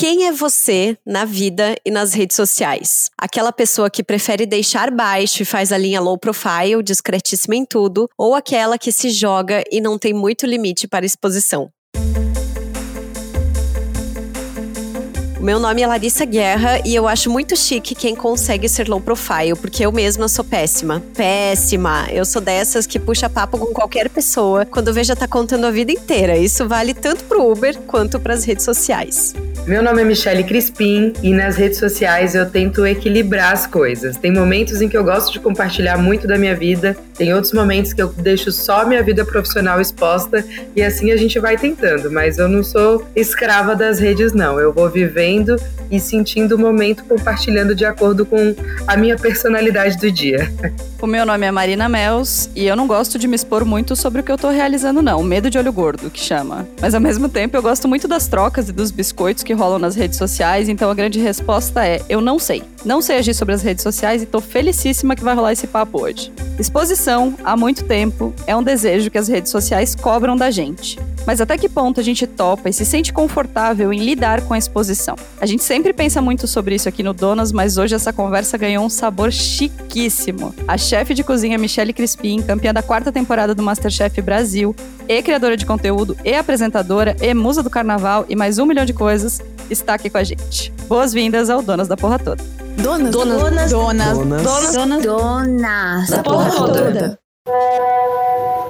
Quem é você na vida e nas redes sociais? Aquela pessoa que prefere deixar baixo e faz a linha low profile, discretíssima em tudo, ou aquela que se joga e não tem muito limite para exposição? Meu nome é Larissa Guerra e eu acho muito chique quem consegue ser low profile, porque eu mesma sou péssima. Péssima! Eu sou dessas que puxa papo com qualquer pessoa quando vê já tá contando a vida inteira. Isso vale tanto pro Uber quanto para as redes sociais. Meu nome é Michele Crispim e nas redes sociais eu tento equilibrar as coisas. Tem momentos em que eu gosto de compartilhar muito da minha vida, tem outros momentos que eu deixo só minha vida profissional exposta e assim a gente vai tentando, mas eu não sou escrava das redes não. Eu vou vivendo e sentindo o momento compartilhando de acordo com a minha personalidade do dia. O meu nome é Marina Mels e eu não gosto de me expor muito sobre o que eu tô realizando não, medo de olho gordo que chama. Mas ao mesmo tempo eu gosto muito das trocas e dos biscoitos que rolam nas redes sociais, então a grande resposta é: eu não sei. Não sei agir sobre as redes sociais e tô felicíssima que vai rolar esse papo hoje. Exposição, há muito tempo, é um desejo que as redes sociais cobram da gente. Mas até que ponto a gente topa e se sente confortável em lidar com a exposição? A gente sempre pensa muito sobre isso aqui no Donas, mas hoje essa conversa ganhou um sabor chiquíssimo. A chefe de cozinha Michelle Crispim, campeã da quarta temporada do Masterchef Brasil, e criadora de conteúdo, e apresentadora, e musa do carnaval e mais um milhão de coisas, está aqui com a gente. Boas-vindas ao Donas da Porra Toda. Donas, donas, donas, donas, donas, donas, donas, donas da Porra Toda.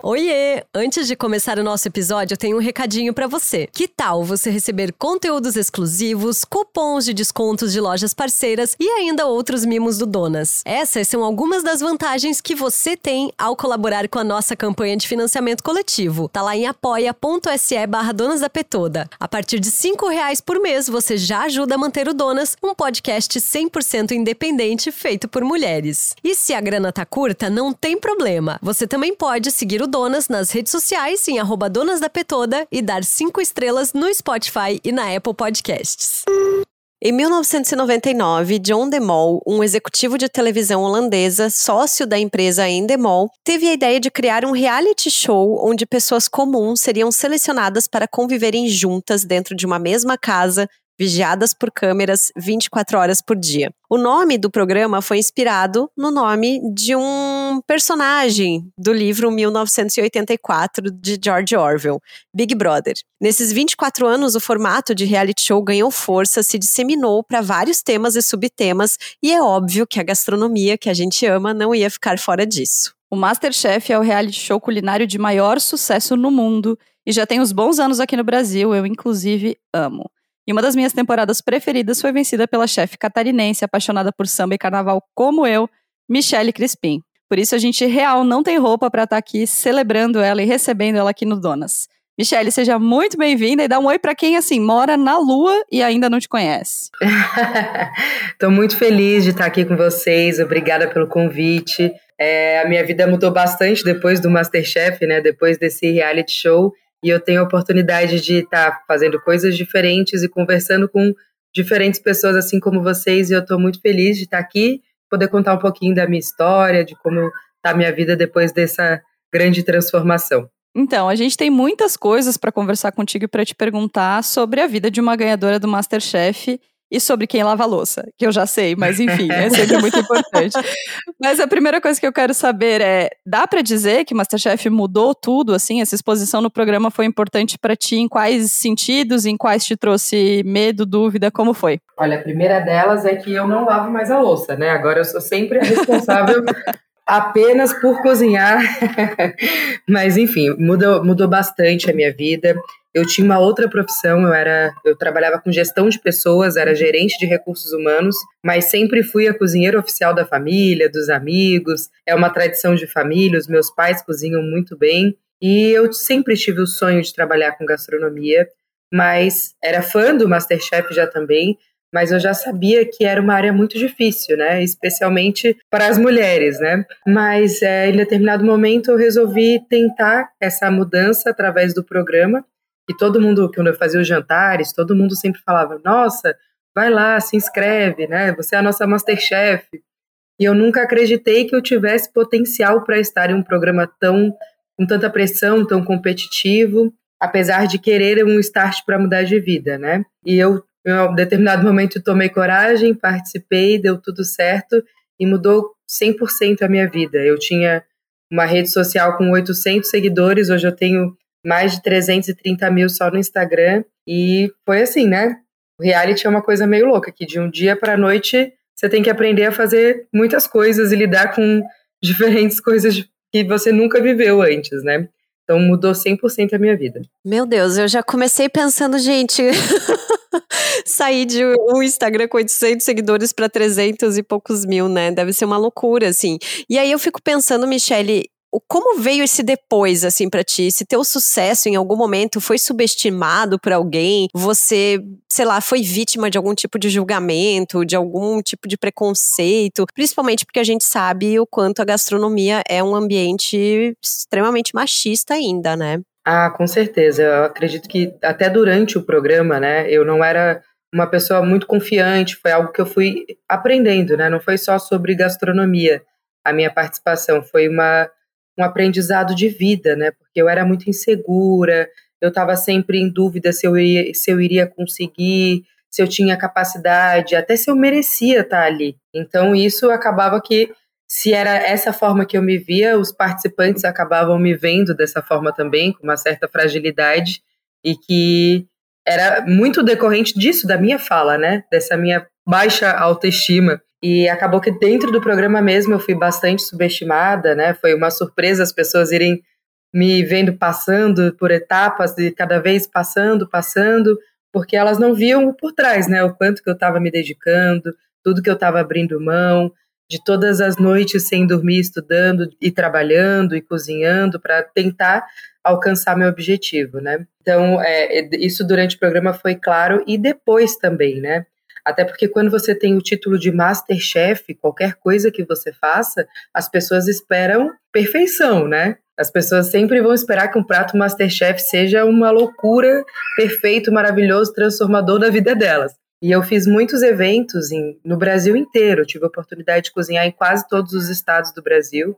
Oiê! Antes de começar o nosso episódio, eu tenho um recadinho para você. Que tal você receber conteúdos exclusivos, cupons de descontos de lojas parceiras e ainda outros mimos do Donas? Essas são algumas das vantagens que você tem ao colaborar com a nossa campanha de financiamento coletivo. Tá lá em apoia.se barra Donas da Petoda. A partir de cinco reais por mês, você já ajuda a manter o Donas, um podcast 100% independente feito por mulheres. E se a grana tá curta, não tem problema. Você também pode seguir o Donas nas redes sociais em arroba Donas da Petoda e dar cinco estrelas no Spotify e na Apple Podcasts. Em 1999, John DeMol, um executivo de televisão holandesa, sócio da empresa Endemol, teve a ideia de criar um reality show onde pessoas comuns seriam selecionadas para conviverem juntas dentro de uma mesma casa vigiadas por câmeras 24 horas por dia. O nome do programa foi inspirado no nome de um personagem do livro 1984 de George Orwell, Big Brother. Nesses 24 anos, o formato de reality show ganhou força, se disseminou para vários temas e subtemas, e é óbvio que a gastronomia que a gente ama não ia ficar fora disso. O Masterchef é o reality show culinário de maior sucesso no mundo e já tem uns bons anos aqui no Brasil, eu inclusive amo. E uma das minhas temporadas preferidas foi vencida pela chefe catarinense apaixonada por samba e carnaval como eu, Michele Crispim. Por isso a gente real não tem roupa para estar tá aqui celebrando ela e recebendo ela aqui no Donas. Michele, seja muito bem-vinda e dá um oi para quem assim mora na Lua e ainda não te conhece. Estou muito feliz de estar aqui com vocês. Obrigada pelo convite. É, a minha vida mudou bastante depois do MasterChef, né? Depois desse reality show e eu tenho a oportunidade de estar tá fazendo coisas diferentes e conversando com diferentes pessoas assim como vocês e eu estou muito feliz de estar tá aqui, poder contar um pouquinho da minha história, de como está a minha vida depois dessa grande transformação. Então, a gente tem muitas coisas para conversar contigo e para te perguntar sobre a vida de uma ganhadora do MasterChef e sobre quem lava a louça, que eu já sei, mas enfim, é sempre muito importante. Mas a primeira coisa que eu quero saber é, dá para dizer que Masterchef mudou tudo, assim, essa exposição no programa foi importante para ti em quais sentidos, em quais te trouxe medo, dúvida, como foi? Olha, a primeira delas é que eu não lavo mais a louça, né? Agora eu sou sempre a responsável apenas por cozinhar. Mas enfim, mudou, mudou bastante a minha vida. Eu tinha uma outra profissão, eu era, eu trabalhava com gestão de pessoas, era gerente de recursos humanos, mas sempre fui a cozinheira oficial da família, dos amigos. É uma tradição de família, os meus pais cozinham muito bem e eu sempre tive o sonho de trabalhar com gastronomia, mas era fã do MasterChef já também, mas eu já sabia que era uma área muito difícil, né? Especialmente para as mulheres, né? Mas é, em determinado momento eu resolvi tentar essa mudança através do programa e todo mundo, quando eu fazia os jantares, todo mundo sempre falava: Nossa, vai lá, se inscreve, né? Você é a nossa Masterchef. E eu nunca acreditei que eu tivesse potencial para estar em um programa tão com tanta pressão, tão competitivo, apesar de querer um start para mudar de vida, né? E eu em um determinado momento tomei coragem, participei, deu tudo certo e mudou 100% a minha vida. Eu tinha uma rede social com 800 seguidores, hoje eu tenho mais de 330 mil só no Instagram. E foi assim, né? O reality é uma coisa meio louca, que de um dia para noite você tem que aprender a fazer muitas coisas e lidar com diferentes coisas que você nunca viveu antes, né? Então mudou 100% a minha vida. Meu Deus, eu já comecei pensando, gente, sair de um Instagram com 800 seguidores para 300 e poucos mil, né? Deve ser uma loucura, assim. E aí eu fico pensando, Michele, como veio esse depois, assim, para ti? Se teu sucesso em algum momento foi subestimado por alguém, você, sei lá, foi vítima de algum tipo de julgamento, de algum tipo de preconceito, principalmente porque a gente sabe o quanto a gastronomia é um ambiente extremamente machista ainda, né? Ah, com certeza. Eu acredito que até durante o programa, né, eu não era uma pessoa muito confiante, foi algo que eu fui aprendendo, né? Não foi só sobre gastronomia a minha participação, foi uma um aprendizado de vida, né? Porque eu era muito insegura, eu estava sempre em dúvida se eu, ia, se eu iria conseguir, se eu tinha capacidade, até se eu merecia estar ali. Então isso acabava que se era essa forma que eu me via, os participantes acabavam me vendo dessa forma também, com uma certa fragilidade e que era muito decorrente disso, da minha fala, né? Dessa minha baixa autoestima. E acabou que dentro do programa mesmo eu fui bastante subestimada, né? Foi uma surpresa as pessoas irem me vendo passando por etapas e cada vez passando, passando, porque elas não viam por trás, né? O quanto que eu estava me dedicando, tudo que eu estava abrindo mão, de todas as noites sem dormir, estudando e trabalhando e cozinhando para tentar alcançar meu objetivo, né? Então, é, isso durante o programa foi claro e depois também, né? Até porque quando você tem o título de Masterchef, qualquer coisa que você faça, as pessoas esperam perfeição, né? As pessoas sempre vão esperar que um prato Masterchef seja uma loucura, perfeito, maravilhoso, transformador da vida delas. E eu fiz muitos eventos em, no Brasil inteiro. Tive a oportunidade de cozinhar em quase todos os estados do Brasil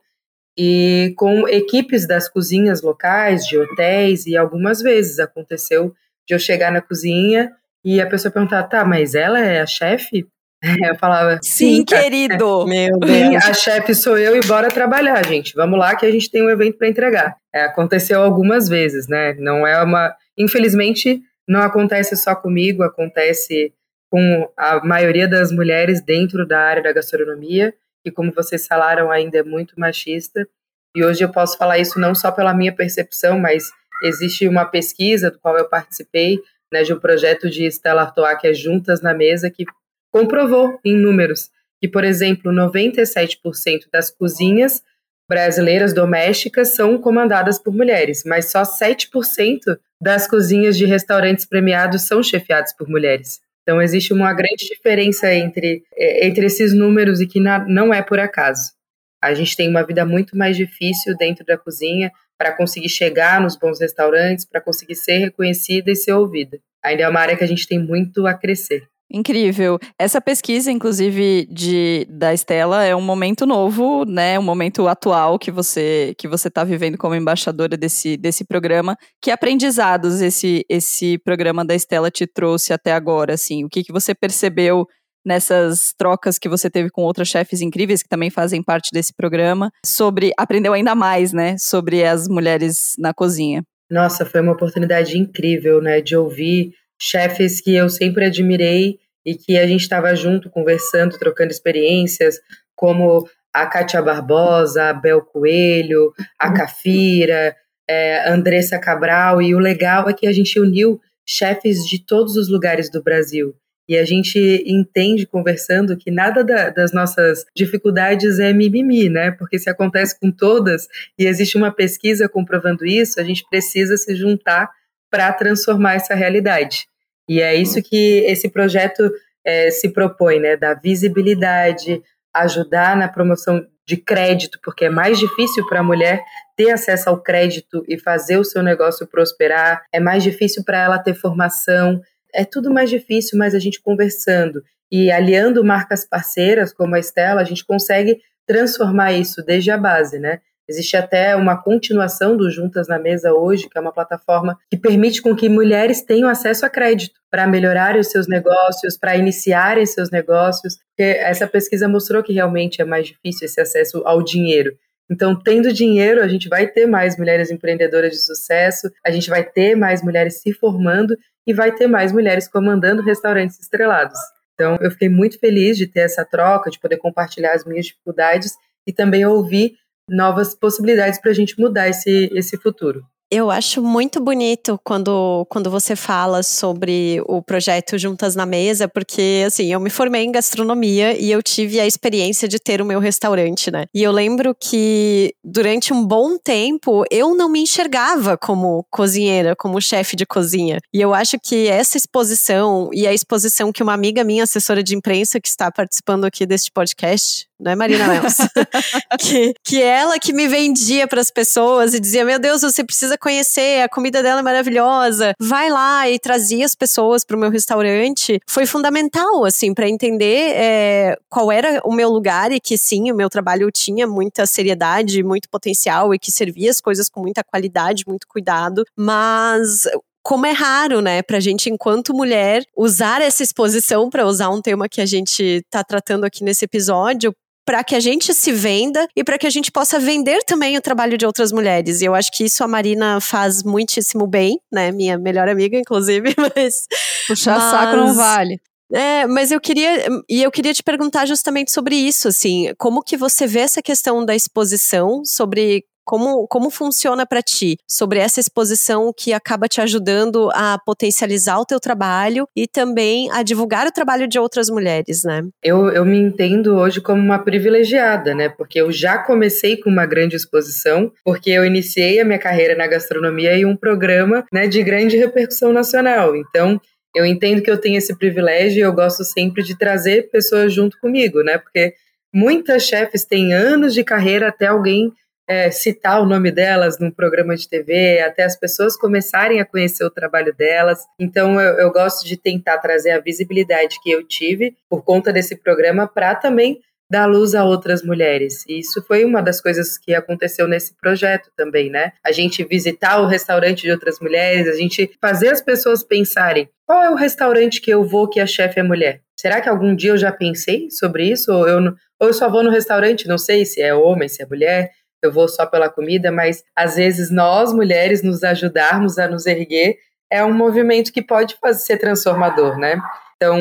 e com equipes das cozinhas locais, de hotéis, e algumas vezes aconteceu de eu chegar na cozinha e a pessoa perguntava, tá, mas ela é a chefe? Eu falava, sim, sim querido. Meu Deus. a chefe sou eu e bora trabalhar, gente. Vamos lá que a gente tem um evento para entregar. É, aconteceu algumas vezes, né? Não é uma. Infelizmente, não acontece só comigo, acontece com a maioria das mulheres dentro da área da gastronomia, que, como vocês falaram, ainda é muito machista. E hoje eu posso falar isso não só pela minha percepção, mas existe uma pesquisa do qual eu participei né, de um projeto de Stella Artois, que é Juntas na Mesa, que comprovou em números que, por exemplo, 97% das cozinhas brasileiras domésticas são comandadas por mulheres, mas só 7% das cozinhas de restaurantes premiados são chefiadas por mulheres. Então existe uma grande diferença entre, é, entre esses números e que não é por acaso. A gente tem uma vida muito mais difícil dentro da cozinha, para conseguir chegar nos bons restaurantes, para conseguir ser reconhecida e ser ouvida. Ainda é uma área que a gente tem muito a crescer. Incrível. Essa pesquisa, inclusive, de, da Estela é um momento novo, né? Um momento atual que você que você está vivendo como embaixadora desse, desse programa. Que aprendizados esse, esse programa da Estela te trouxe até agora, assim? O que, que você percebeu nessas trocas que você teve com outras chefes incríveis que também fazem parte desse programa, sobre aprendeu ainda mais, né, sobre as mulheres na cozinha. Nossa, foi uma oportunidade incrível, né, de ouvir chefes que eu sempre admirei e que a gente estava junto conversando, trocando experiências, como a Kátia Barbosa, a Bel Coelho, a Cafira, é, Andressa Cabral, e o legal é que a gente uniu chefes de todos os lugares do Brasil. E a gente entende conversando que nada da, das nossas dificuldades é mimimi, né? Porque se acontece com todas e existe uma pesquisa comprovando isso, a gente precisa se juntar para transformar essa realidade. E é isso que esse projeto é, se propõe, né? Dar visibilidade, ajudar na promoção de crédito, porque é mais difícil para a mulher ter acesso ao crédito e fazer o seu negócio prosperar, é mais difícil para ela ter formação, é tudo mais difícil, mas a gente conversando e aliando marcas parceiras como a Estela, a gente consegue transformar isso desde a base, né? Existe até uma continuação do Juntas na Mesa hoje, que é uma plataforma que permite com que mulheres tenham acesso a crédito para melhorarem os seus negócios, para iniciarem seus negócios. Porque essa pesquisa mostrou que realmente é mais difícil esse acesso ao dinheiro. Então, tendo dinheiro, a gente vai ter mais mulheres empreendedoras de sucesso, a gente vai ter mais mulheres se formando e vai ter mais mulheres comandando restaurantes estrelados. Então, eu fiquei muito feliz de ter essa troca, de poder compartilhar as minhas dificuldades e também ouvir novas possibilidades para a gente mudar esse, esse futuro. Eu acho muito bonito quando, quando você fala sobre o projeto Juntas na Mesa, porque assim, eu me formei em gastronomia e eu tive a experiência de ter o meu restaurante, né? E eu lembro que durante um bom tempo eu não me enxergava como cozinheira, como chefe de cozinha. E eu acho que essa exposição e a exposição que uma amiga minha, assessora de imprensa, que está participando aqui deste podcast, não é Marina Mels? que, que ela que me vendia para as pessoas e dizia: Meu Deus, você precisa conhecer, a comida dela é maravilhosa. Vai lá e trazia as pessoas para o meu restaurante. Foi fundamental, assim, para entender é, qual era o meu lugar e que sim, o meu trabalho tinha muita seriedade, muito potencial e que servia as coisas com muita qualidade, muito cuidado. Mas como é raro, né, pra gente, enquanto mulher, usar essa exposição, para usar um tema que a gente tá tratando aqui nesse episódio, para que a gente se venda e para que a gente possa vender também o trabalho de outras mulheres. E eu acho que isso a Marina faz muitíssimo bem, né? Minha melhor amiga, inclusive, mas. Puxar mas... saco não vale. É, mas eu queria e eu queria te perguntar justamente sobre isso, assim, como que você vê essa questão da exposição, sobre como, como funciona para ti sobre essa exposição que acaba te ajudando a potencializar o teu trabalho e também a divulgar o trabalho de outras mulheres, né? Eu, eu me entendo hoje como uma privilegiada, né? Porque eu já comecei com uma grande exposição, porque eu iniciei a minha carreira na gastronomia em um programa né, de grande repercussão nacional. Então, eu entendo que eu tenho esse privilégio e eu gosto sempre de trazer pessoas junto comigo, né? Porque muitas chefes têm anos de carreira até alguém é, citar o nome delas num programa de TV, até as pessoas começarem a conhecer o trabalho delas. Então, eu, eu gosto de tentar trazer a visibilidade que eu tive por conta desse programa para também dar luz a outras mulheres. E isso foi uma das coisas que aconteceu nesse projeto também, né? A gente visitar o restaurante de outras mulheres, a gente fazer as pessoas pensarem: qual é o restaurante que eu vou que a chefe é mulher? Será que algum dia eu já pensei sobre isso? Ou eu, ou eu só vou no restaurante, não sei se é homem, se é mulher eu vou só pela comida, mas às vezes nós mulheres nos ajudarmos a nos erguer é um movimento que pode fazer ser transformador, né? Então,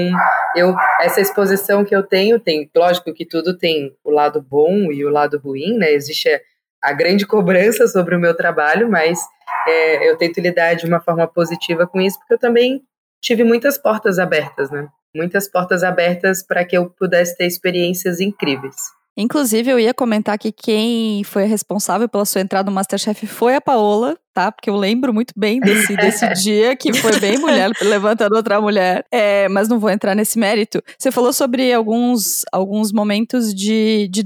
eu essa exposição que eu tenho, tem, lógico que tudo tem o lado bom e o lado ruim, né? Existe a grande cobrança sobre o meu trabalho, mas é, eu tento lidar de uma forma positiva com isso, porque eu também tive muitas portas abertas, né? Muitas portas abertas para que eu pudesse ter experiências incríveis. Inclusive, eu ia comentar que quem foi responsável pela sua entrada no Masterchef foi a Paola, tá? Porque eu lembro muito bem desse, desse dia que foi bem mulher levantando outra mulher. É, mas não vou entrar nesse mérito. Você falou sobre alguns, alguns momentos de, de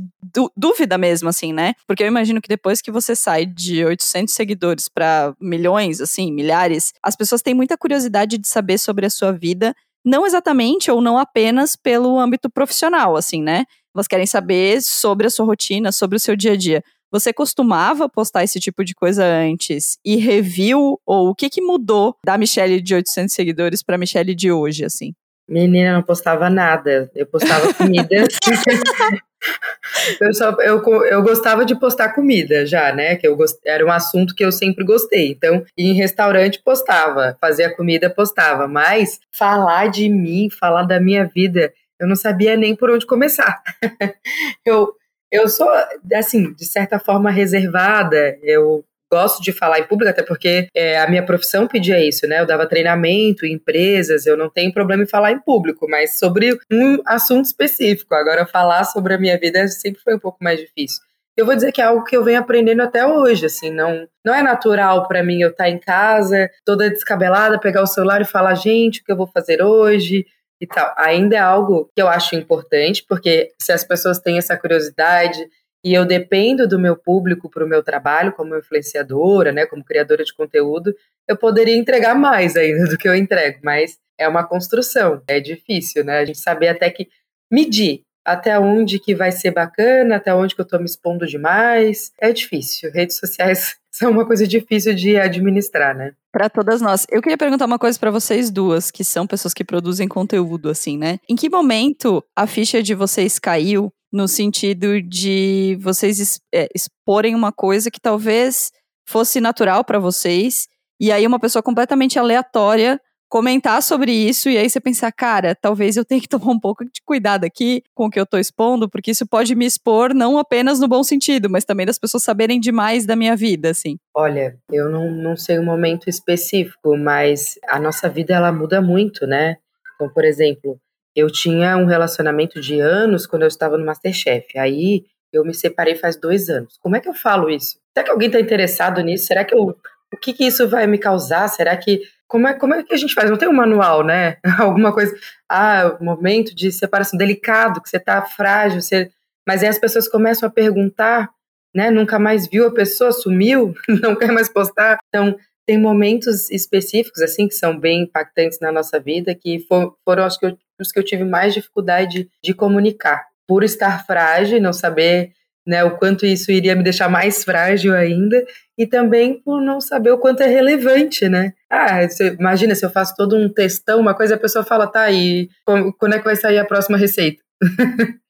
dúvida mesmo, assim, né? Porque eu imagino que depois que você sai de 800 seguidores para milhões, assim, milhares, as pessoas têm muita curiosidade de saber sobre a sua vida. Não exatamente ou não apenas pelo âmbito profissional, assim, né? Elas querem saber sobre a sua rotina, sobre o seu dia a dia. Você costumava postar esse tipo de coisa antes e reviu ou o que que mudou da Michelle de 800 seguidores para Michelle de hoje, assim? Menina, não postava nada. Eu postava comida. eu, só, eu, eu gostava de postar comida já, né? Que eu gost, era um assunto que eu sempre gostei. Então, em restaurante postava, fazia comida postava. Mas falar de mim, falar da minha vida, eu não sabia nem por onde começar. eu, eu sou, assim, de certa forma reservada, eu gosto de falar em público, até porque é, a minha profissão pedia isso, né? Eu dava treinamento em empresas, eu não tenho problema em falar em público, mas sobre um assunto específico. Agora, falar sobre a minha vida sempre foi um pouco mais difícil. Eu vou dizer que é algo que eu venho aprendendo até hoje, assim, não, não é natural para mim eu estar em casa, toda descabelada, pegar o celular e falar, gente, o que eu vou fazer hoje? E tal. Ainda é algo que eu acho importante, porque se as pessoas têm essa curiosidade e eu dependo do meu público para o meu trabalho como influenciadora, né, como criadora de conteúdo, eu poderia entregar mais ainda do que eu entrego, mas é uma construção, é difícil, né? A gente saber até que medir até onde que vai ser bacana, até onde que eu tô me expondo demais. É difícil. Redes sociais são uma coisa difícil de administrar, né? Para todas nós. Eu queria perguntar uma coisa para vocês duas, que são pessoas que produzem conteúdo assim, né? Em que momento a ficha de vocês caiu no sentido de vocês é, exporem uma coisa que talvez fosse natural para vocês e aí uma pessoa completamente aleatória comentar sobre isso e aí você pensar, cara, talvez eu tenha que tomar um pouco de cuidado aqui com o que eu tô expondo, porque isso pode me expor não apenas no bom sentido, mas também das pessoas saberem demais da minha vida, assim. Olha, eu não, não sei um momento específico, mas a nossa vida ela muda muito, né? Então, por exemplo, eu tinha um relacionamento de anos quando eu estava no Masterchef. Aí eu me separei faz dois anos. Como é que eu falo isso? Será que alguém está interessado nisso? Será que eu o que, que isso vai me causar? Será que. Como é, como é que a gente faz? Não tem um manual, né? Alguma coisa. Ah, momento de separação delicado, que você tá frágil, você... mas aí as pessoas começam a perguntar, né? Nunca mais viu a pessoa, sumiu, não quer mais postar. Então, tem momentos específicos, assim, que são bem impactantes na nossa vida, que for, foram acho que eu, os que eu tive mais dificuldade de, de comunicar. Por estar frágil, não saber né, o quanto isso iria me deixar mais frágil ainda, e também por não saber o quanto é relevante, né? Ah, você, imagina se eu faço todo um textão, uma coisa a pessoa fala, tá, e quando é que vai sair a próxima receita?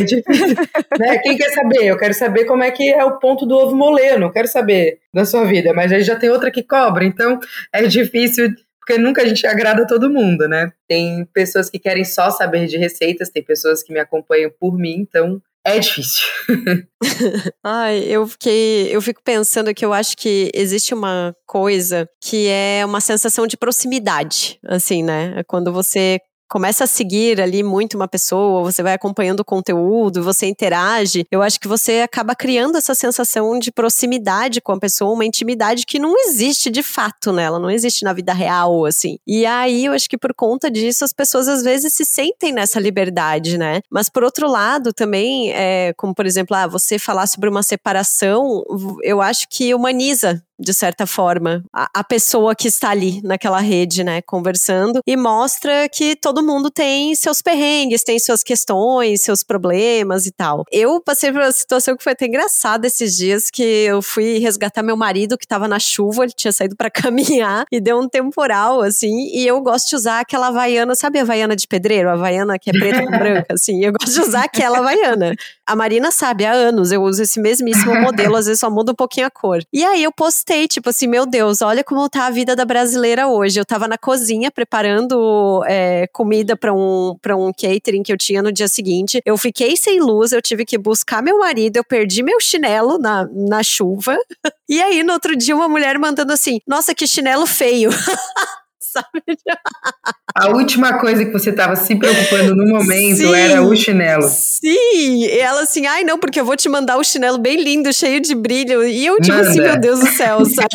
é difícil, né? Quem quer saber? Eu quero saber como é que é o ponto do ovo moler, não quero saber da sua vida, mas aí já tem outra que cobra, então é difícil porque nunca a gente agrada todo mundo, né? Tem pessoas que querem só saber de receitas, tem pessoas que me acompanham por mim, então é difícil. Ai, eu fiquei. Eu fico pensando que eu acho que existe uma coisa que é uma sensação de proximidade, assim, né? É quando você começa a seguir ali muito uma pessoa, você vai acompanhando o conteúdo, você interage, eu acho que você acaba criando essa sensação de proximidade com a pessoa, uma intimidade que não existe de fato nela, não existe na vida real, assim. E aí eu acho que por conta disso as pessoas às vezes se sentem nessa liberdade, né? Mas por outro lado também, é, como por exemplo, ah, você falar sobre uma separação, eu acho que humaniza de certa forma, a, a, pessoa que está ali naquela rede, né, conversando, e mostra que todo mundo tem seus perrengues, tem suas questões, seus problemas e tal. Eu passei por uma situação que foi até engraçada esses dias, que eu fui resgatar meu marido que estava na chuva, ele tinha saído para caminhar e deu um temporal, assim, e eu gosto de usar aquela havaiana, sabe a havaiana de pedreiro? A havaiana que é preta com branca, assim, eu gosto de usar aquela havaiana. A Marina sabe, há anos eu uso esse mesmíssimo modelo, às vezes só muda um pouquinho a cor. E aí eu postei, tipo assim, meu Deus, olha como tá a vida da brasileira hoje. Eu tava na cozinha preparando é, comida para um, pra um catering que eu tinha no dia seguinte. Eu fiquei sem luz, eu tive que buscar meu marido, eu perdi meu chinelo na, na chuva. E aí, no outro dia, uma mulher mandando assim: Nossa, que chinelo feio. sabe? A última coisa que você estava se preocupando no momento sim, era o chinelo. Sim, e ela assim, ai não, porque eu vou te mandar o um chinelo bem lindo, cheio de brilho. E eu tipo assim, meu Deus do céu, sabe?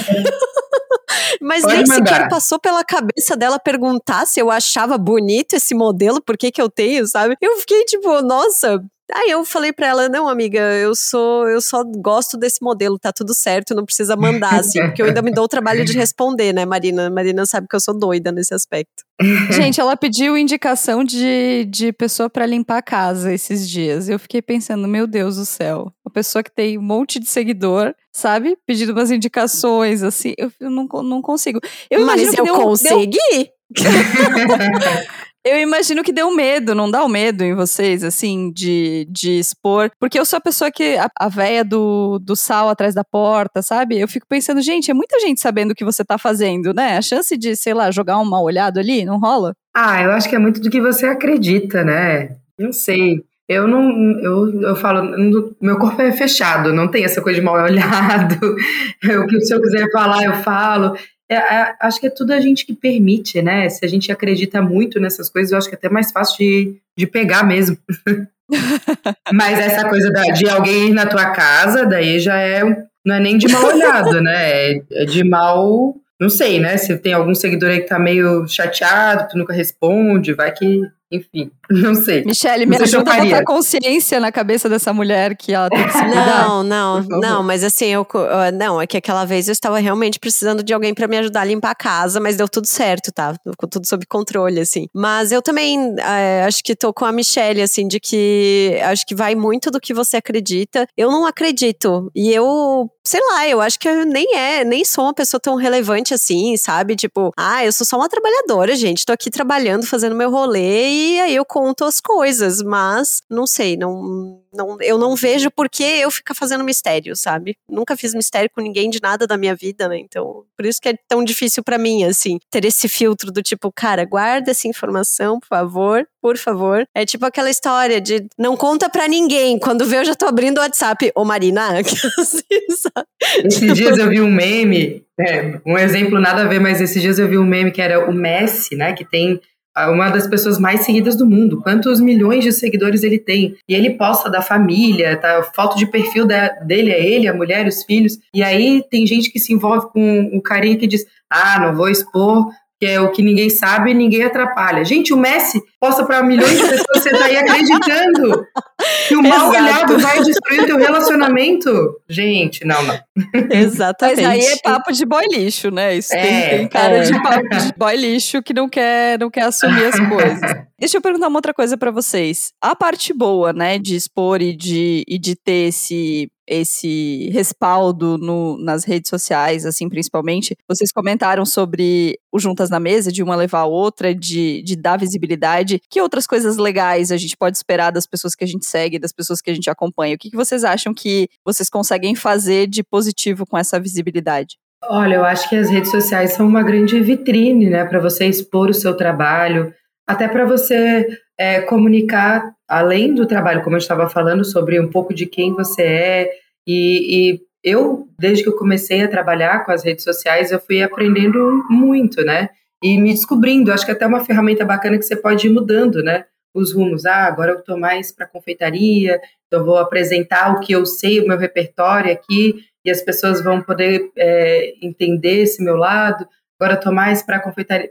Mas Pode nem mandar. sequer passou pela cabeça dela perguntar se eu achava bonito esse modelo, por que que eu tenho, sabe? Eu fiquei tipo, nossa, Aí eu falei para ela, não, amiga, eu sou, eu só gosto desse modelo, tá tudo certo, não precisa mandar, assim, porque eu ainda me dou o trabalho de responder, né, Marina? Marina sabe que eu sou doida nesse aspecto. Gente, ela pediu indicação de, de pessoa para limpar a casa esses dias. Eu fiquei pensando, meu Deus do céu, uma pessoa que tem um monte de seguidor, sabe? Pedindo umas indicações, assim, eu, eu não, não consigo. Eu Mas eu deu, consegui! Deu... Eu imagino que deu medo, não dá o medo em vocês, assim, de, de expor. Porque eu sou a pessoa que. A, a véia do, do sal atrás da porta, sabe? Eu fico pensando, gente, é muita gente sabendo o que você tá fazendo, né? A chance de, sei lá, jogar um mal olhado ali, não rola? Ah, eu acho que é muito do que você acredita, né? Não sei. Eu não. Eu, eu falo, meu corpo é fechado, não tem essa coisa de mal olhado. Eu, se eu quiser falar, eu falo. É, é, acho que é tudo a gente que permite, né? Se a gente acredita muito nessas coisas, eu acho que é até mais fácil de, de pegar mesmo. Mas essa coisa da, de alguém ir na tua casa, daí já é. Não é nem de mal olhado, né? É, é de mal. Não sei, né? Se tem algum seguidor aí que tá meio chateado, tu nunca responde, vai que enfim, não sei. Michele, me ajuda a botar consciência na cabeça dessa mulher que ela tem que se cuidar. Não, não, não, mas assim, eu, não, é que aquela vez eu estava realmente precisando de alguém para me ajudar a limpar a casa, mas deu tudo certo, tá? Ficou tudo sob controle, assim. Mas eu também é, acho que tô com a Michelle, assim, de que acho que vai muito do que você acredita. Eu não acredito. E eu sei lá, eu acho que eu nem é, nem sou uma pessoa tão relevante assim, sabe? Tipo, ah, eu sou só uma trabalhadora, gente. Tô aqui trabalhando, fazendo meu rolê e aí eu conto as coisas, mas não sei, não, não eu não vejo por que eu ficar fazendo mistério, sabe? Nunca fiz mistério com ninguém de nada da minha vida, né? Então, por isso que é tão difícil para mim, assim, ter esse filtro do tipo, cara, guarda essa informação, por favor, por favor. É tipo aquela história de não conta para ninguém. Quando vê, eu já tô abrindo o WhatsApp. Ô, Marina, assim, Esses dias eu vi um meme, é, um exemplo nada a ver, mas esses dias eu vi um meme que era o Messi, né? Que tem uma das pessoas mais seguidas do mundo. Quantos milhões de seguidores ele tem? E ele posta da família, tá? Foto de perfil da, dele é ele, a mulher, os filhos. E aí tem gente que se envolve com o carinha que diz: Ah, não vou expor que é o que ninguém sabe e ninguém atrapalha. Gente, o Messi posta para milhões de pessoas, você tá aí acreditando que o mal olhado vai destruir o teu relacionamento. Gente, não, não. Exatamente. Mas aí é papo de boy lixo, né? Isso é, tem, tem, cara é. de papo de boy lixo que não quer, não quer assumir as coisas. Deixa eu perguntar uma outra coisa para vocês. A parte boa, né, de expor e de, e de ter esse esse respaldo no, nas redes sociais, assim, principalmente. Vocês comentaram sobre o Juntas na Mesa, de uma levar a outra, de, de dar visibilidade. Que outras coisas legais a gente pode esperar das pessoas que a gente segue, das pessoas que a gente acompanha? O que, que vocês acham que vocês conseguem fazer de positivo com essa visibilidade? Olha, eu acho que as redes sociais são uma grande vitrine, né, para você expor o seu trabalho, até para você é, comunicar, além do trabalho, como eu estava falando, sobre um pouco de quem você é. E, e eu, desde que eu comecei a trabalhar com as redes sociais, eu fui aprendendo muito, né? E me descobrindo. Acho que até uma ferramenta bacana que você pode ir mudando, né? Os rumos. Ah, agora eu estou mais para confeitaria, então vou apresentar o que eu sei, o meu repertório aqui, e as pessoas vão poder é, entender esse meu lado. Agora estou mais para confeitaria,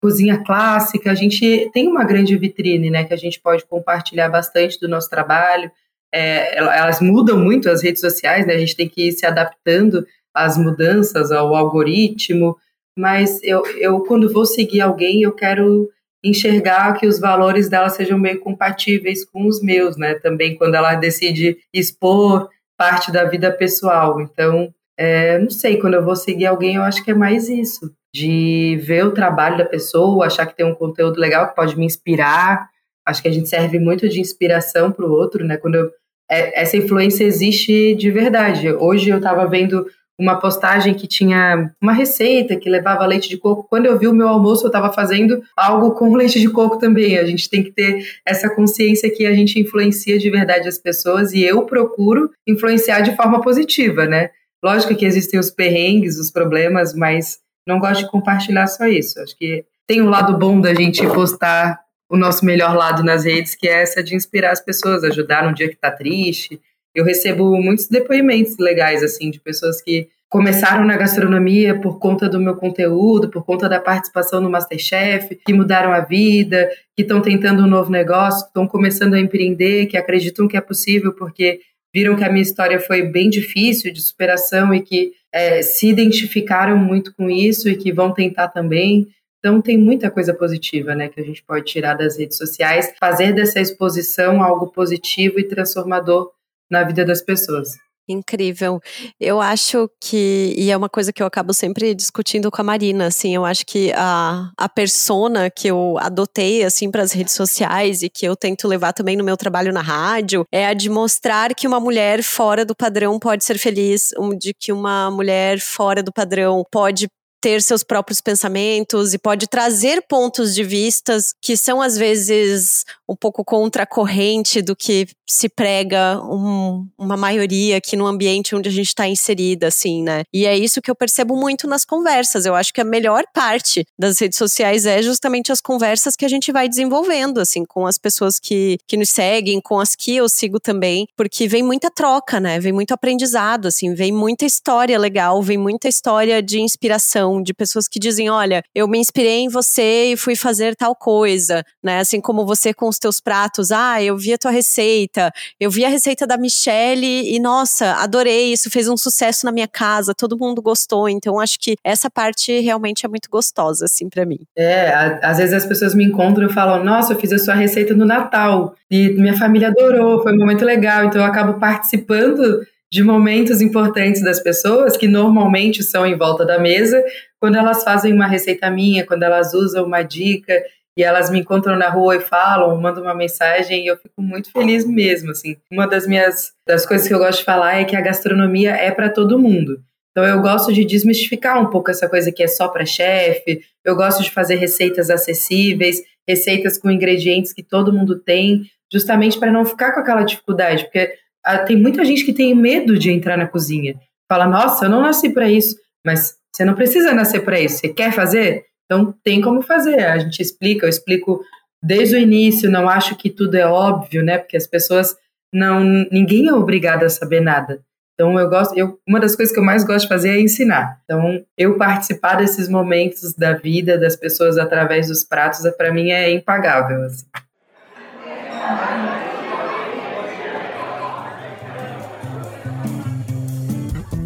cozinha clássica, a gente tem uma grande vitrine, né, que a gente pode compartilhar bastante do nosso trabalho. É, elas mudam muito as redes sociais, né, a gente tem que ir se adaptando às mudanças, ao algoritmo, mas eu, eu quando vou seguir alguém, eu quero enxergar que os valores dela sejam meio compatíveis com os meus, né, também quando ela decide expor parte da vida pessoal. Então, é, não sei, quando eu vou seguir alguém, eu acho que é mais isso de ver o trabalho da pessoa, achar que tem um conteúdo legal que pode me inspirar. Acho que a gente serve muito de inspiração para o outro, né? Quando eu, é, essa influência existe de verdade. Hoje eu estava vendo uma postagem que tinha uma receita que levava leite de coco. Quando eu vi o meu almoço, eu estava fazendo algo com leite de coco também. A gente tem que ter essa consciência que a gente influencia de verdade as pessoas e eu procuro influenciar de forma positiva, né? Lógico que existem os perrengues, os problemas, mas não gosto de compartilhar só isso. Acho que tem um lado bom da gente postar o nosso melhor lado nas redes, que é essa de inspirar as pessoas, ajudar num dia que tá triste. Eu recebo muitos depoimentos legais, assim, de pessoas que começaram na gastronomia por conta do meu conteúdo, por conta da participação no Masterchef, que mudaram a vida, que estão tentando um novo negócio, estão começando a empreender, que acreditam que é possível porque viram que a minha história foi bem difícil de superação e que é, se identificaram muito com isso e que vão tentar também. Então tem muita coisa positiva, né, que a gente pode tirar das redes sociais, fazer dessa exposição algo positivo e transformador na vida das pessoas. Incrível. Eu acho que, e é uma coisa que eu acabo sempre discutindo com a Marina, assim, eu acho que a, a persona que eu adotei, assim, para as redes sociais e que eu tento levar também no meu trabalho na rádio, é a de mostrar que uma mulher fora do padrão pode ser feliz, de que uma mulher fora do padrão pode ter seus próprios pensamentos e pode trazer pontos de vistas que são às vezes um pouco contra corrente do que se prega um, uma maioria aqui no ambiente onde a gente está inserida, assim, né? E é isso que eu percebo muito nas conversas. Eu acho que a melhor parte das redes sociais é justamente as conversas que a gente vai desenvolvendo, assim, com as pessoas que, que nos seguem, com as que eu sigo também, porque vem muita troca, né? Vem muito aprendizado, assim, vem muita história legal, vem muita história de inspiração, de pessoas que dizem: olha, eu me inspirei em você e fui fazer tal coisa, né? Assim como você com os teus pratos, ah, eu vi a tua receita, eu vi a receita da Michelle e, nossa, adorei, isso fez um sucesso na minha casa, todo mundo gostou, então acho que essa parte realmente é muito gostosa, assim, para mim. É, às vezes as pessoas me encontram e falam, nossa, eu fiz a sua receita no Natal e minha família adorou, foi um momento legal, então eu acabo participando de momentos importantes das pessoas que normalmente são em volta da mesa, quando elas fazem uma receita minha, quando elas usam uma dica e elas me encontram na rua e falam, mandam uma mensagem e eu fico muito feliz mesmo, assim. Uma das minhas das coisas que eu gosto de falar é que a gastronomia é para todo mundo. Então eu gosto de desmistificar um pouco essa coisa que é só para chefe. Eu gosto de fazer receitas acessíveis, receitas com ingredientes que todo mundo tem, justamente para não ficar com aquela dificuldade, porque tem muita gente que tem medo de entrar na cozinha. Fala, nossa, eu não nasci para isso. Mas você não precisa nascer para isso. Você quer fazer? Então tem como fazer. A gente explica, eu explico desde o início. Não acho que tudo é óbvio, né? Porque as pessoas não, ninguém é obrigado a saber nada. Então eu gosto, eu, uma das coisas que eu mais gosto de fazer é ensinar. Então eu participar desses momentos da vida das pessoas através dos pratos, para mim é impagável. Assim.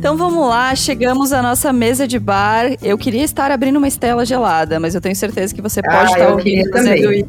Então vamos lá, chegamos à nossa mesa de bar. Eu queria estar abrindo uma estela gelada, mas eu tenho certeza que você pode ah, estar ouvindo fazendo isso.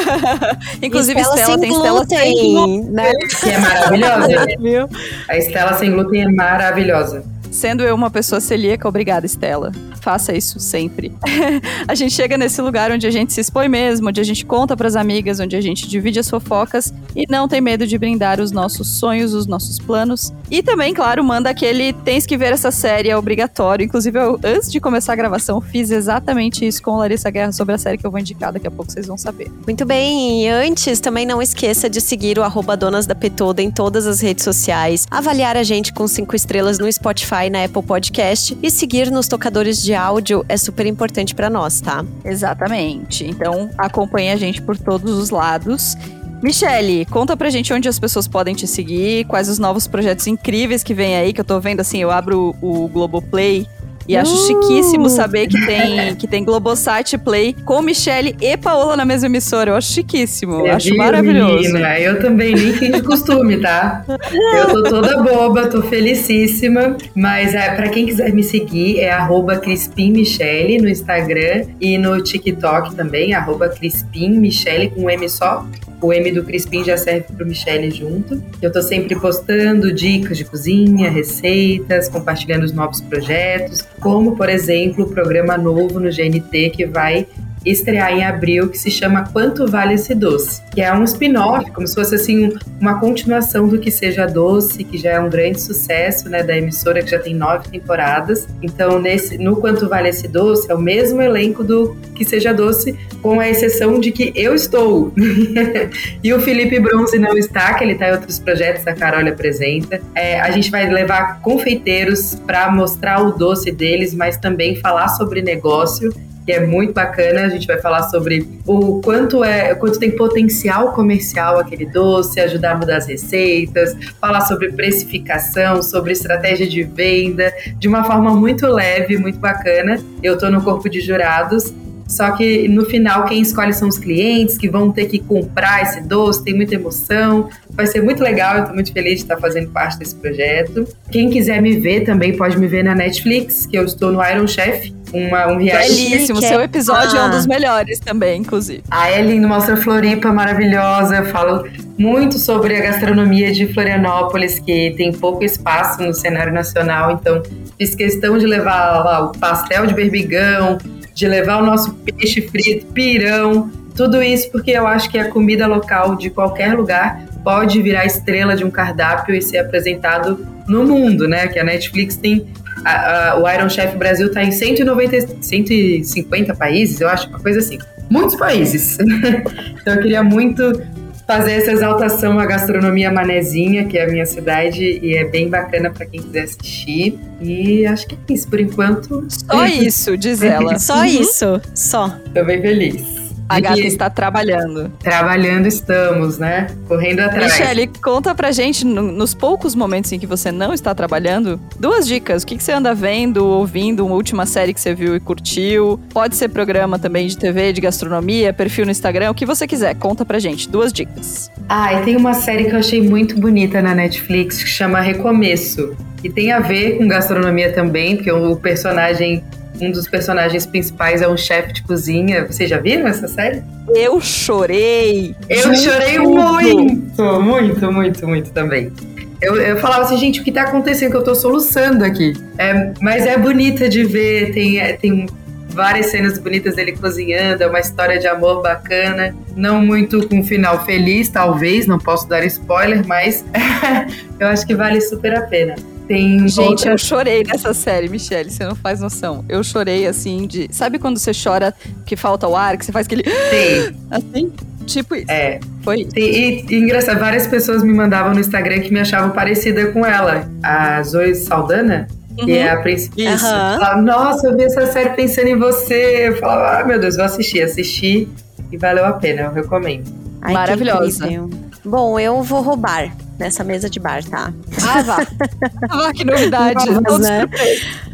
Inclusive, Estela, Estela tem Estela sem glúten, né? Que é maravilhosa. a Estela sem glúten é maravilhosa. Sendo eu uma pessoa celíaca, obrigada, Estela. Faça isso sempre. a gente chega nesse lugar onde a gente se expõe mesmo, onde a gente conta para as amigas, onde a gente divide as fofocas e não tem medo de brindar os nossos sonhos, os nossos planos. E também, claro, manda aquele tens que ver essa série, é obrigatório. Inclusive, eu, antes de começar a gravação, fiz exatamente isso com Larissa Guerra sobre a série que eu vou indicar, daqui a pouco vocês vão saber. Muito bem, e antes também não esqueça de seguir o arroba Donas da Petoda em todas as redes sociais, avaliar a gente com cinco estrelas no Spotify Spotify, na Apple Podcast e seguir nos tocadores de áudio é super importante para nós, tá? Exatamente. Então acompanhe a gente por todos os lados. Michele, conta pra gente onde as pessoas podem te seguir, quais os novos projetos incríveis que vem aí, que eu tô vendo assim, eu abro o Globoplay e acho uh! chiquíssimo saber que tem, que tem Globosat Play com Michelle e Paola na mesma emissora. Eu acho chiquíssimo. Eu acho maravilhoso. Menina, eu também nem fiz de costume, tá? Eu tô toda boba, tô felicíssima. Mas é, para quem quiser me seguir, é arroba no Instagram e no TikTok também, arroba com um M só. O M do Crispim já serve para o Michele junto. Eu estou sempre postando dicas de cozinha, receitas, compartilhando os novos projetos, como, por exemplo, o programa novo no GNT que vai estrear em abril, que se chama Quanto Vale Esse Doce, que é um spin-off, como se fosse assim uma continuação do Que Seja Doce, que já é um grande sucesso, né, da emissora que já tem nove temporadas. Então, nesse, no Quanto Vale Esse Doce é o mesmo elenco do Que Seja Doce, com a exceção de que eu estou e o Felipe Bronze não está, que ele está em outros projetos, a Carol apresenta. É, a gente vai levar confeiteiros para mostrar o doce deles, mas também falar sobre negócio que é muito bacana. A gente vai falar sobre o quanto é, quanto tem potencial comercial aquele doce, ajudar a mudar as receitas, falar sobre precificação, sobre estratégia de venda, de uma forma muito leve, muito bacana. Eu estou no corpo de jurados só que no final, quem escolhe são os clientes que vão ter que comprar esse doce, tem muita emoção. Vai ser muito legal, eu estou muito feliz de estar fazendo parte desse projeto. Quem quiser me ver também pode me ver na Netflix, que eu estou no Iron Chef, uma, um reality. Belíssimo, seu episódio ah. é um dos melhores também, inclusive. Ah, é lindo, mostra Floripa maravilhosa. Eu falo muito sobre a gastronomia de Florianópolis, que tem pouco espaço no cenário nacional, então fiz questão de levar lá o pastel de berbigão, de levar o nosso peixe frito, pirão, tudo isso porque eu acho que a comida local de qualquer lugar pode virar estrela de um cardápio e ser apresentado no mundo, né? Que a Netflix tem. A, a, o Iron Chef Brasil está em 190, 150 países, eu acho, uma coisa assim. muitos países. então eu queria muito fazer essa exaltação à gastronomia manezinha, que é a minha cidade, e é bem bacana para quem quiser assistir. E acho que é isso, por enquanto. Só isso, diz ela. Só isso, só. Tô bem feliz. A gata está trabalhando. Trabalhando estamos, né? Correndo atrás. Michele, conta pra gente, no, nos poucos momentos em que você não está trabalhando, duas dicas. O que, que você anda vendo, ouvindo, uma última série que você viu e curtiu? Pode ser programa também de TV, de gastronomia, perfil no Instagram, o que você quiser. Conta pra gente. Duas dicas. Ah, e tem uma série que eu achei muito bonita na Netflix que chama Recomeço. E tem a ver com gastronomia também, porque o personagem um dos personagens principais é um chefe de cozinha. Vocês já viram essa série? Eu chorei. Eu chorei muito, muito, muito, muito também. Eu, eu falava assim, gente, o que tá acontecendo? Que eu tô soluçando aqui. É, mas é bonita de ver, tem, é, tem várias cenas bonitas dele cozinhando, é uma história de amor bacana. Não muito com um final feliz, talvez, não posso dar spoiler, mas eu acho que vale super a pena. Tem Gente, outra... eu chorei nessa série, Michelle, você não faz noção. Eu chorei assim de. Sabe quando você chora que falta o ar, que você faz aquele. Sim. Assim? Tipo isso. É. Foi. E, e, engraçado, várias pessoas me mandavam no Instagram que me achavam parecida com ela. A Zoe Saldana, uhum. que é a principal. Isso. Uhum. Falava, Nossa, eu vi essa série pensando em você. Eu falava, ah, meu Deus, vou assistir. Assisti e valeu a pena, eu recomendo. Ai, Maravilhosa. Bom, eu vou roubar nessa mesa de bar, tá? Ah, vá. ah, que novidade. Vamos, né?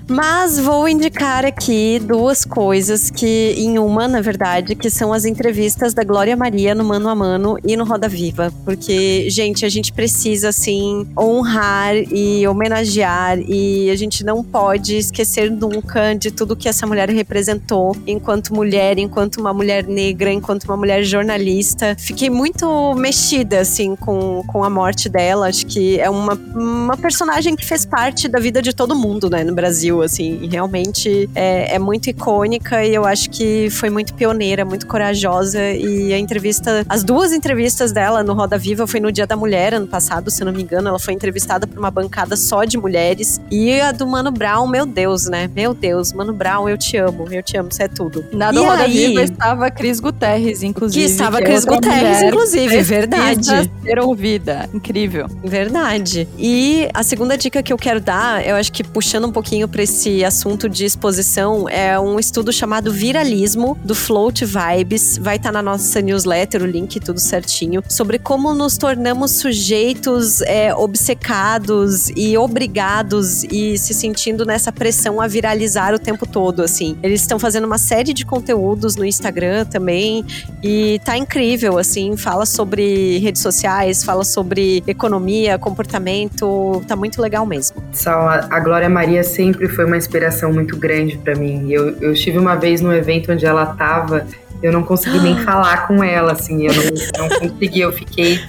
Mas vou indicar aqui duas coisas que, em uma, na verdade, que são as entrevistas da Glória Maria no Mano a Mano e no Roda Viva. Porque, gente, a gente precisa, assim, honrar e homenagear e a gente não pode esquecer nunca de tudo que essa mulher representou enquanto mulher, enquanto uma mulher negra, enquanto uma mulher jornalista. Fiquei muito mexida, assim, com, com a morte dela. Acho que é uma, uma personagem que fez parte da vida de todo mundo, né, no Brasil Brasil, assim, realmente é, é, muito icônica e eu acho que foi muito pioneira, muito corajosa e a entrevista, as duas entrevistas dela no Roda Viva foi no Dia da Mulher, ano passado, se não me engano, ela foi entrevistada por uma bancada só de mulheres e a do Mano Brown, meu Deus, né? Meu Deus, Mano Brown, eu te amo, eu te amo, você é tudo. Na do Roda aí, Viva estava Cris Guterres, inclusive. Que estava que é Cris Guterres, inclusive, verdade. Ser ouvida, incrível. Verdade. E a segunda dica que eu quero dar, eu acho que puxando um pouquinho para esse assunto de exposição é um estudo chamado Viralismo, do Float Vibes. Vai estar tá na nossa newsletter, o link tudo certinho, sobre como nos tornamos sujeitos é, obcecados e obrigados e se sentindo nessa pressão a viralizar o tempo todo, assim. Eles estão fazendo uma série de conteúdos no Instagram também e tá incrível, assim, fala sobre redes sociais, fala sobre economia, comportamento, tá muito legal mesmo. Só a Glória Maria sempre foi uma inspiração muito grande para mim. Eu, eu estive uma vez num evento onde ela tava, eu não consegui nem falar com ela, assim, eu não, não consegui, eu fiquei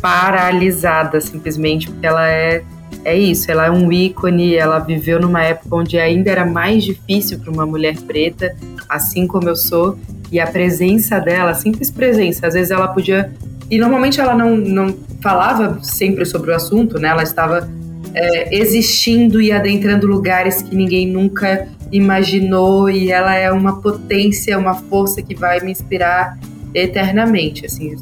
paralisada simplesmente, porque ela é é isso, ela é um ícone, ela viveu numa época onde ainda era mais difícil para uma mulher preta, assim como eu sou, e a presença dela, a simples presença, às vezes ela podia. E normalmente ela não, não falava sempre sobre o assunto, né? Ela estava é, existindo e adentrando lugares que ninguém nunca imaginou e ela é uma potência, uma força que vai me inspirar eternamente, assim.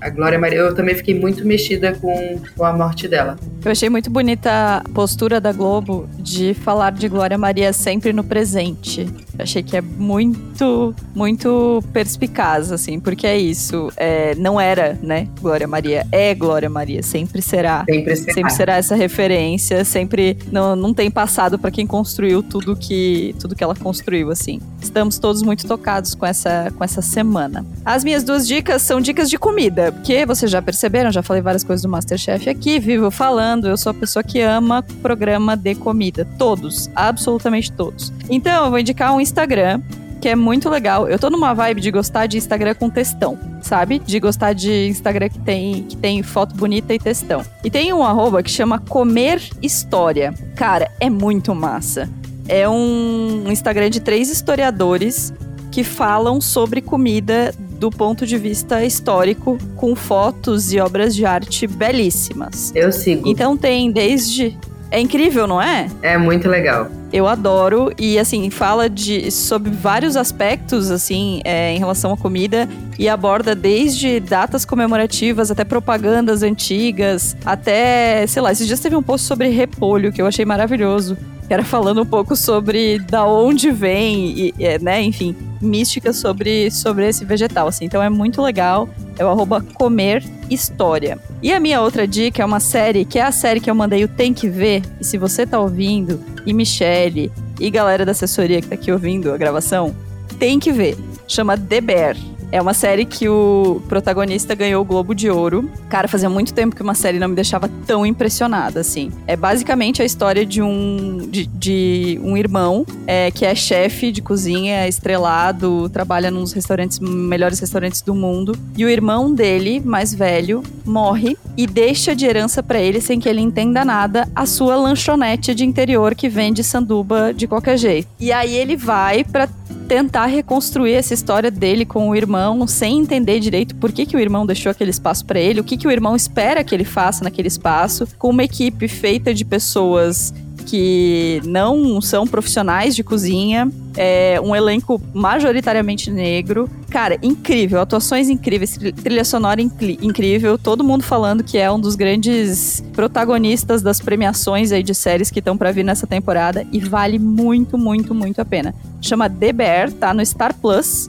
A Glória Maria, eu também fiquei muito mexida com, com a morte dela. Eu achei muito bonita a postura da Globo de falar de Glória Maria sempre no presente. Achei que é muito, muito perspicaz, assim, porque é isso. É, não era, né, Glória Maria. É Glória Maria, sempre será. Sempre será. Sempre será essa referência, sempre não, não tem passado para quem construiu tudo que, tudo que ela construiu, assim. Estamos todos muito tocados com essa, com essa semana. As minhas duas dicas são dicas de comida, porque vocês já perceberam, já falei várias coisas do Masterchef aqui, vivo falando, eu sou a pessoa que ama programa de comida. Todos, absolutamente todos. Então, eu vou indicar um Instagram que é muito legal. Eu tô numa vibe de gostar de Instagram com textão, sabe? De gostar de Instagram que tem, que tem foto bonita e textão. E tem um arroba que chama Comer História. Cara, é muito massa. É um Instagram de três historiadores que falam sobre comida do ponto de vista histórico, com fotos e obras de arte belíssimas. Eu sigo. Então tem desde É incrível, não é? É muito legal. Eu adoro e assim fala de sobre vários aspectos assim é, em relação à comida e aborda desde datas comemorativas até propagandas antigas até sei lá esses dias teve um post sobre repolho que eu achei maravilhoso que era falando um pouco sobre da onde vem, e, é, né, enfim, mística sobre, sobre esse vegetal, assim. Então é muito legal. É o arroba comer história. E a minha outra dica é uma série, que é a série que eu mandei o Tem Que Ver. E se você tá ouvindo, e Michelle, e galera da assessoria que tá aqui ouvindo a gravação, tem que ver. Chama The Bear. É uma série que o protagonista ganhou o Globo de Ouro. Cara, fazia muito tempo que uma série não me deixava tão impressionada, assim. É basicamente a história de um, de, de um irmão é, que é chefe de cozinha, estrelado, trabalha nos restaurantes, melhores restaurantes do mundo. E o irmão dele, mais velho, morre e deixa de herança para ele, sem que ele entenda nada, a sua lanchonete de interior que vende sanduba de qualquer jeito. E aí ele vai para tentar reconstruir essa história dele com o irmão, sem entender direito por que, que o irmão deixou aquele espaço para ele, o que, que o irmão espera que ele faça naquele espaço, com uma equipe feita de pessoas que não são profissionais de cozinha, é um elenco majoritariamente negro. Cara, incrível, atuações incríveis, trilha sonora incrível, todo mundo falando que é um dos grandes protagonistas das premiações aí de séries que estão para vir nessa temporada e vale muito, muito, muito a pena. Chama The Bear, tá no Star Plus.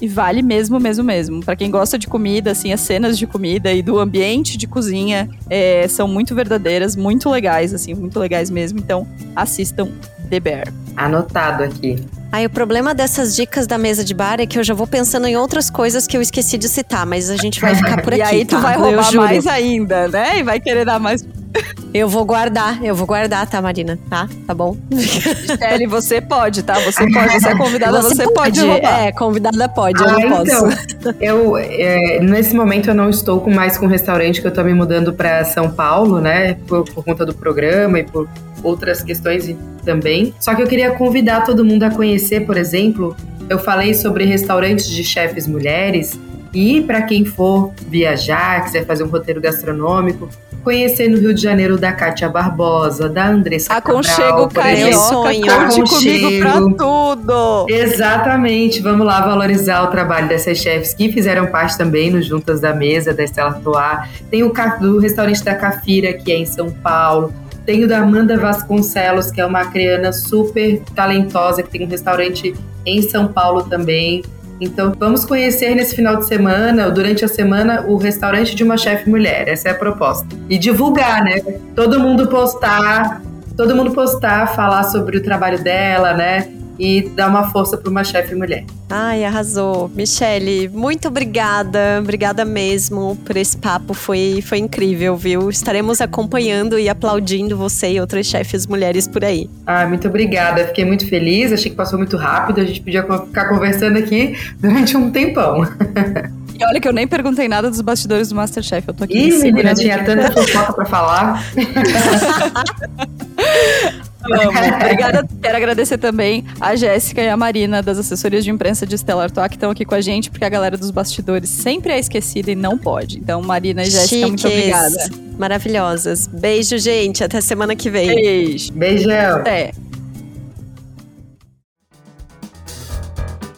E vale mesmo, mesmo, mesmo. Para quem gosta de comida, assim, as cenas de comida e do ambiente de cozinha é, são muito verdadeiras, muito legais, assim, muito legais mesmo. Então, assistam The Bear. Anotado aqui. Aí o problema dessas dicas da mesa de bar é que eu já vou pensando em outras coisas que eu esqueci de citar, mas a gente vai ficar por aqui. e aí tu tá? vai roubar mais ainda, né? E vai querer dar mais eu vou guardar, eu vou guardar, tá, Marina? Tá? Tá bom? Gisele, você pode, tá? Você pode, você é convidada, você, você pode, pode É, convidada pode, eu ah, não então, posso. Eu, é, nesse momento eu não estou com mais com restaurante, que eu tô me mudando para São Paulo, né? Por, por conta do programa e por outras questões também. Só que eu queria convidar todo mundo a conhecer, por exemplo, eu falei sobre restaurantes de chefes mulheres e para quem for viajar, quiser fazer um roteiro gastronômico, conhecer no Rio de Janeiro da Kátia Barbosa, da Andressa Aconchego Carioca, sonho. conte comigo pra tudo! Exatamente, vamos lá valorizar o trabalho dessas chefes que fizeram parte também no Juntas da Mesa, da Estela Toar. Tem o do restaurante da Cafira, que é em São Paulo. Tem o da Amanda Vasconcelos, que é uma criana super talentosa, que tem um restaurante em São Paulo também. Então, vamos conhecer nesse final de semana, ou durante a semana, o restaurante de uma chefe mulher. Essa é a proposta. E divulgar, né? Todo mundo postar, todo mundo postar, falar sobre o trabalho dela, né? E dar uma força para uma chefe mulher. Ai, arrasou. Michele, muito obrigada. Obrigada mesmo por esse papo. Foi, foi incrível, viu? Estaremos acompanhando e aplaudindo você e outras chefes mulheres por aí. Ah, muito obrigada. Fiquei muito feliz. Achei que passou muito rápido. A gente podia ficar conversando aqui durante um tempão. E olha que eu nem perguntei nada dos bastidores do Masterchef. Eu tô aqui. Ih, menina, tinha tanta fofoca pra falar. Obrigada. Quero agradecer também a Jéssica e a Marina das assessorias de imprensa de Stellar Talk que estão aqui com a gente, porque a galera dos bastidores sempre é esquecida e não pode. Então, Marina e Jéssica, muito obrigada. Maravilhosas. Beijo, gente. Até semana que vem. Beijo. Beijão. Até.